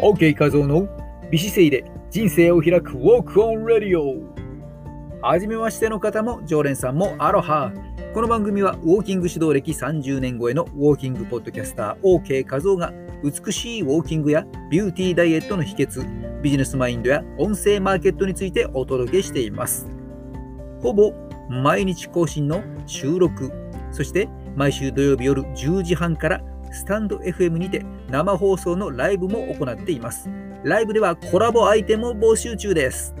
OK 画像の美姿勢で人生を開くウォークオンレディオ。はじめましての方も常連さんもアロハ。この番組はウォーキング指導歴30年超えのウォーキングポッドキャスター OK 画像が美しいウォーキングやビューティーダイエットの秘訣ビジネスマインドや音声マーケットについてお届けしています。ほぼ毎日更新の収録。そして毎週土曜日夜10時半からスタンド FM にて生放送のライブも行っています。ライブではコラボアイテムを募集中です。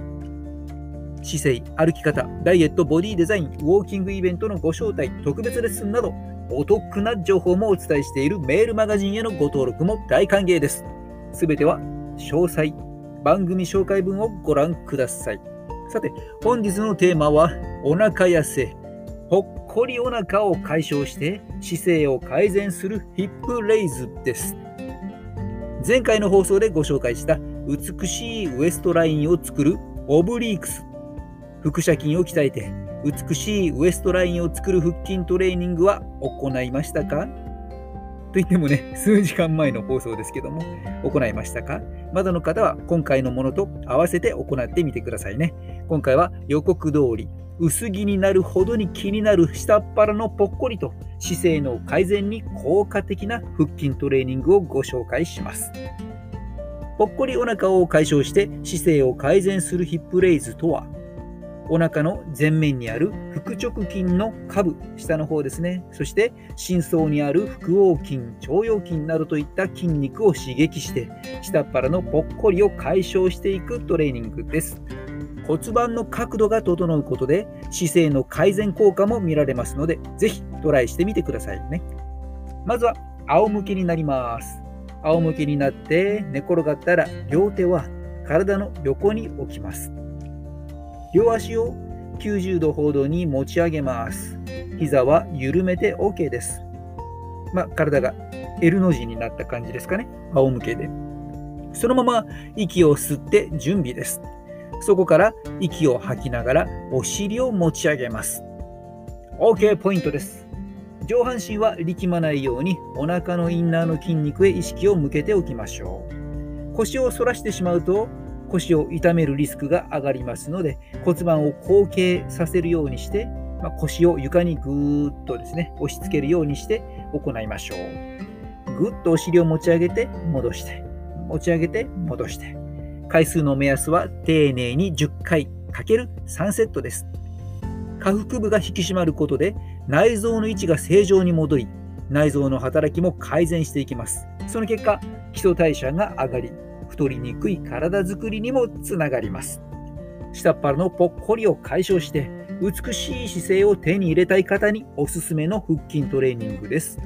姿勢、歩き方、ダイエット、ボディデザイン、ウォーキングイベントのご招待、特別レッスンなど、お得な情報もお伝えしているメールマガジンへのご登録も大歓迎です。すべては詳細、番組紹介文をご覧ください。さて、本日のテーマは、お腹痩せ、ぽっこりお腹を解消して姿勢を改善するヒップレイズです。前回の放送でご紹介した美しいウエストラインを作るオブリークス。腹斜筋を鍛えて美しいウエストラインを作る腹筋トレーニングは行いましたか？といってもね、数時間前の放送ですけども、行いましたか？まだの方は今回のものと合わせて行ってみてくださいね。今回は予告通り、薄着になるほどに気になる下っ腹のぽっこりと姿勢の改善に効果的な腹筋トレーニングをご紹介します。ぽっこりお腹を解消して姿勢を改善するヒップレイズとは、お腹の前面にある腹直筋の下部、下の方ですね。そして深層にある腹横筋、腸腰筋などといった筋肉を刺激して、下っ腹のぽっこりを解消していくトレーニングです。骨盤の角度が整うことで姿勢の改善効果も見られますので、ぜひトライしてみてくださいね。まずは仰向けになります。仰向けになって寝転がったら両手は体の横に置きます。両足を90度ほどに持ち上げます。膝は緩めて OK です。まあ、体が L の字になった感じですかね。仰向けで。そのまま息を吸って準備です。そこから息を吐きながらお尻を持ち上げます。OK ポイントです。上半身は力まないようにお腹のインナーの筋肉へ意識を向けておきましょう。腰を反らしてしまうと腰を痛めるリスクが上がりますので骨盤を後傾させるようにして、まあ、腰を床にぐーっとですね押し付けるようにして行いましょう。ぐっとお尻を持ち上げて戻して持ち上げて戻して回数の目安は丁寧に10回 ×3 セットです。下腹部が引き締まることで内臓の位置が正常に戻り、内臓の働きも改善していきます。その結果、基礎代謝が上がり、太りにくい体づくりにもつながります。下っ腹のぽっこりを解消して、美しい姿勢を手に入れたい方におすすめの腹筋トレーニングです。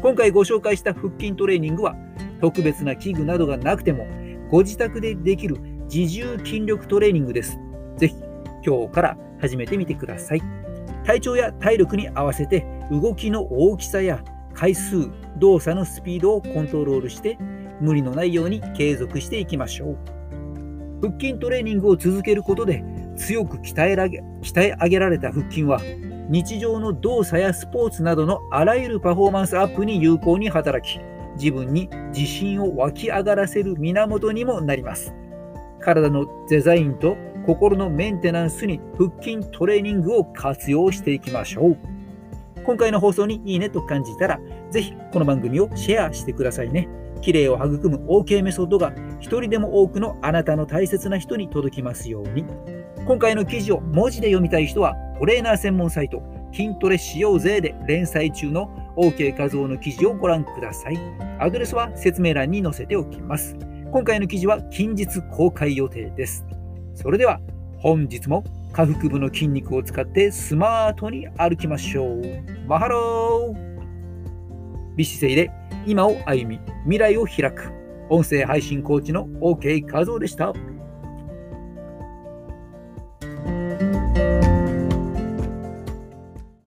今回ご紹介した腹筋トレーニングは、特別な器具などがなくても、ご自宅でできる自重筋力トレーニングです。ぜひ今日から始めてみてください。体調や体力に合わせて動きの大きさや回数、動作のスピードをコントロールして無理のないように継続していきましょう。腹筋トレーニングを続けることで強く鍛え鍛え上げられた腹筋は日常の動作やスポーツなどのあらゆるパフォーマンスアップに有効に働き自分に自信を湧き上がらせる源にもなります。体のデザインと心のメンテナンスに腹筋トレーニングを活用していきましょう。今回の放送にいいねと感じたら、ぜひこの番組をシェアしてくださいね。綺麗を育む OK メソッドが一人でも多くのあなたの大切な人に届きますように。今回の記事を文字で読みたい人は、トレーナー専門サイト、筋トレしようぜで連載中の OK 画像の記事をご覧ください。アドレスは説明欄に載せておきます。今回の記事は近日公開予定です。それでは本日も下腹部の筋肉を使ってスマートに歩きましょう。マハロー美姿勢で今を歩み未来を開く音声配信コーチの OK 和夫でした。